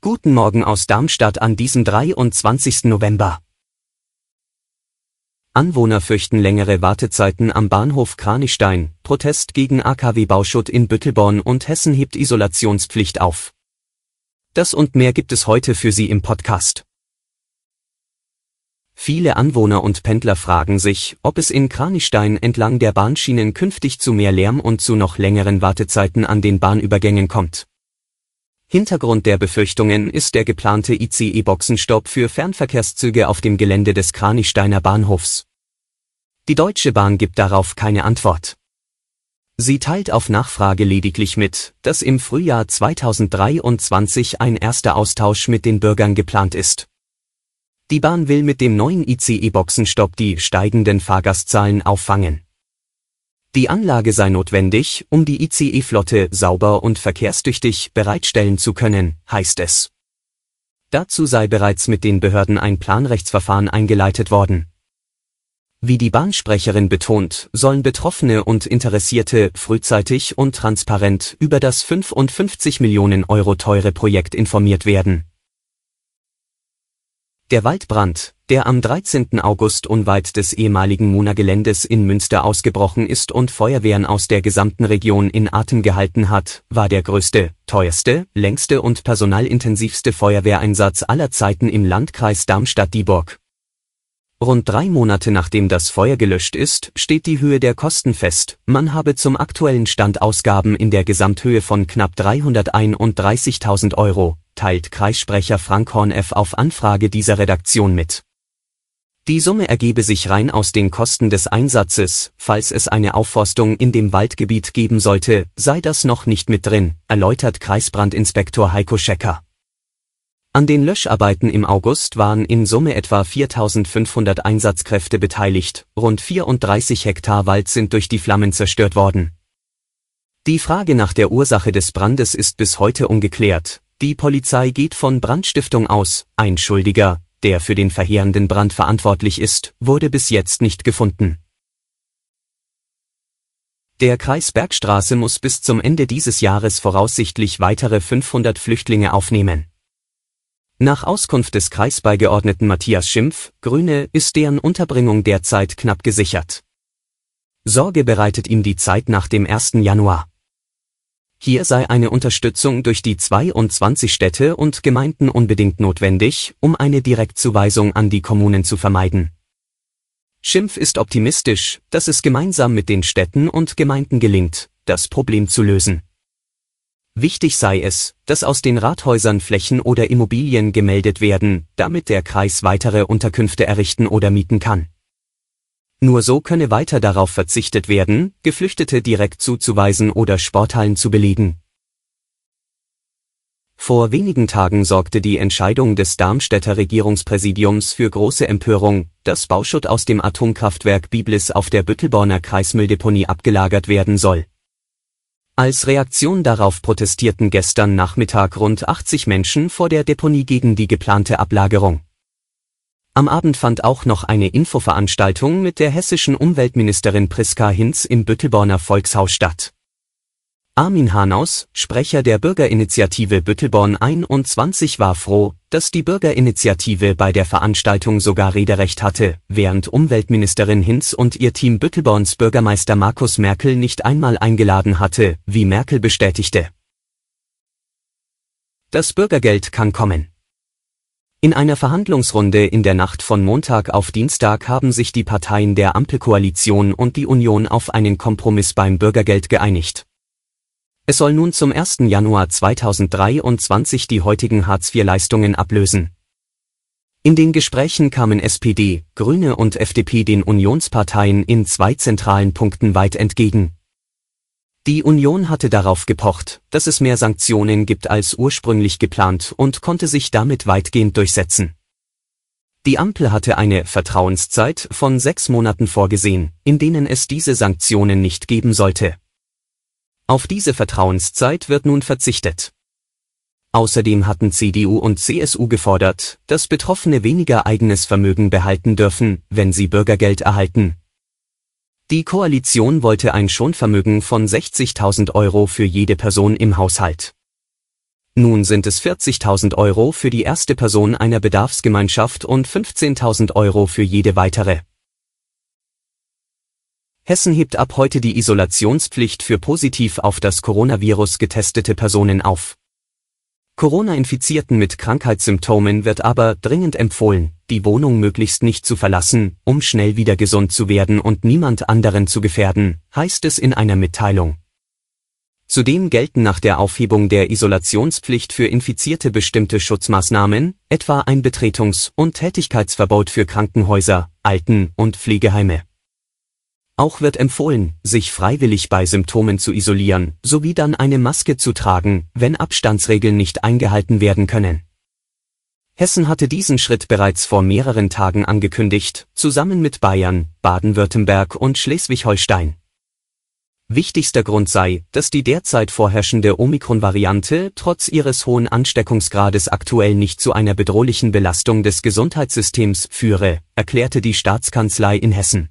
Guten Morgen aus Darmstadt an diesem 23. November. Anwohner fürchten längere Wartezeiten am Bahnhof Kranichstein, Protest gegen AKW Bauschutt in Büttelborn und Hessen hebt Isolationspflicht auf. Das und mehr gibt es heute für Sie im Podcast. Viele Anwohner und Pendler fragen sich, ob es in Kranichstein entlang der Bahnschienen künftig zu mehr Lärm und zu noch längeren Wartezeiten an den Bahnübergängen kommt. Hintergrund der Befürchtungen ist der geplante ICE-Boxenstopp für Fernverkehrszüge auf dem Gelände des Kranichsteiner Bahnhofs. Die Deutsche Bahn gibt darauf keine Antwort. Sie teilt auf Nachfrage lediglich mit, dass im Frühjahr 2023 ein erster Austausch mit den Bürgern geplant ist. Die Bahn will mit dem neuen ICE-Boxenstopp die steigenden Fahrgastzahlen auffangen. Die Anlage sei notwendig, um die ICE-Flotte sauber und verkehrstüchtig bereitstellen zu können, heißt es. Dazu sei bereits mit den Behörden ein Planrechtsverfahren eingeleitet worden. Wie die Bahnsprecherin betont, sollen Betroffene und Interessierte frühzeitig und transparent über das 55 Millionen Euro teure Projekt informiert werden. Der Waldbrand, der am 13. August unweit des ehemaligen Muna-Geländes in Münster ausgebrochen ist und Feuerwehren aus der gesamten Region in Atem gehalten hat, war der größte, teuerste, längste und personalintensivste Feuerwehreinsatz aller Zeiten im Landkreis Darmstadt-Dieburg. Rund drei Monate nachdem das Feuer gelöscht ist, steht die Höhe der Kosten fest. Man habe zum aktuellen Stand Ausgaben in der Gesamthöhe von knapp 331.000 Euro, teilt Kreissprecher Frank Horneff auf Anfrage dieser Redaktion mit. Die Summe ergebe sich rein aus den Kosten des Einsatzes, falls es eine Aufforstung in dem Waldgebiet geben sollte, sei das noch nicht mit drin, erläutert Kreisbrandinspektor Heiko Schecker. An den Löscharbeiten im August waren in Summe etwa 4500 Einsatzkräfte beteiligt, rund 34 Hektar Wald sind durch die Flammen zerstört worden. Die Frage nach der Ursache des Brandes ist bis heute ungeklärt, die Polizei geht von Brandstiftung aus, ein Schuldiger, der für den verheerenden Brand verantwortlich ist, wurde bis jetzt nicht gefunden. Der Kreis Bergstraße muss bis zum Ende dieses Jahres voraussichtlich weitere 500 Flüchtlinge aufnehmen. Nach Auskunft des Kreisbeigeordneten Matthias Schimpf, Grüne, ist deren Unterbringung derzeit knapp gesichert. Sorge bereitet ihm die Zeit nach dem 1. Januar. Hier sei eine Unterstützung durch die 22 Städte und Gemeinden unbedingt notwendig, um eine Direktzuweisung an die Kommunen zu vermeiden. Schimpf ist optimistisch, dass es gemeinsam mit den Städten und Gemeinden gelingt, das Problem zu lösen. Wichtig sei es, dass aus den Rathäusern Flächen oder Immobilien gemeldet werden, damit der Kreis weitere Unterkünfte errichten oder mieten kann. Nur so könne weiter darauf verzichtet werden, Geflüchtete direkt zuzuweisen oder Sporthallen zu belegen. Vor wenigen Tagen sorgte die Entscheidung des Darmstädter Regierungspräsidiums für große Empörung, dass Bauschutt aus dem Atomkraftwerk Biblis auf der Büttelborner Kreismülldeponie abgelagert werden soll. Als Reaktion darauf protestierten gestern Nachmittag rund 80 Menschen vor der Deponie gegen die geplante Ablagerung. Am Abend fand auch noch eine Infoveranstaltung mit der hessischen Umweltministerin Priska Hinz im Büttelborner Volkshaus statt. Armin Hanaus, Sprecher der Bürgerinitiative Büttelborn 21 war froh, dass die Bürgerinitiative bei der Veranstaltung sogar Rederecht hatte, während Umweltministerin Hinz und ihr Team Büttelborns Bürgermeister Markus Merkel nicht einmal eingeladen hatte, wie Merkel bestätigte. Das Bürgergeld kann kommen. In einer Verhandlungsrunde in der Nacht von Montag auf Dienstag haben sich die Parteien der Ampelkoalition und die Union auf einen Kompromiss beim Bürgergeld geeinigt. Es soll nun zum 1. Januar 2023 die heutigen Hartz-IV-Leistungen ablösen. In den Gesprächen kamen SPD, Grüne und FDP den Unionsparteien in zwei zentralen Punkten weit entgegen. Die Union hatte darauf gepocht, dass es mehr Sanktionen gibt als ursprünglich geplant und konnte sich damit weitgehend durchsetzen. Die Ampel hatte eine Vertrauenszeit von sechs Monaten vorgesehen, in denen es diese Sanktionen nicht geben sollte. Auf diese Vertrauenszeit wird nun verzichtet. Außerdem hatten CDU und CSU gefordert, dass Betroffene weniger eigenes Vermögen behalten dürfen, wenn sie Bürgergeld erhalten. Die Koalition wollte ein Schonvermögen von 60.000 Euro für jede Person im Haushalt. Nun sind es 40.000 Euro für die erste Person einer Bedarfsgemeinschaft und 15.000 Euro für jede weitere. Hessen hebt ab heute die Isolationspflicht für positiv auf das Coronavirus getestete Personen auf. Corona-Infizierten mit Krankheitssymptomen wird aber dringend empfohlen, die Wohnung möglichst nicht zu verlassen, um schnell wieder gesund zu werden und niemand anderen zu gefährden, heißt es in einer Mitteilung. Zudem gelten nach der Aufhebung der Isolationspflicht für Infizierte bestimmte Schutzmaßnahmen, etwa ein Betretungs- und Tätigkeitsverbot für Krankenhäuser, Alten- und Pflegeheime. Auch wird empfohlen, sich freiwillig bei Symptomen zu isolieren, sowie dann eine Maske zu tragen, wenn Abstandsregeln nicht eingehalten werden können. Hessen hatte diesen Schritt bereits vor mehreren Tagen angekündigt, zusammen mit Bayern, Baden-Württemberg und Schleswig-Holstein. Wichtigster Grund sei, dass die derzeit vorherrschende Omikron-Variante trotz ihres hohen Ansteckungsgrades aktuell nicht zu einer bedrohlichen Belastung des Gesundheitssystems führe, erklärte die Staatskanzlei in Hessen.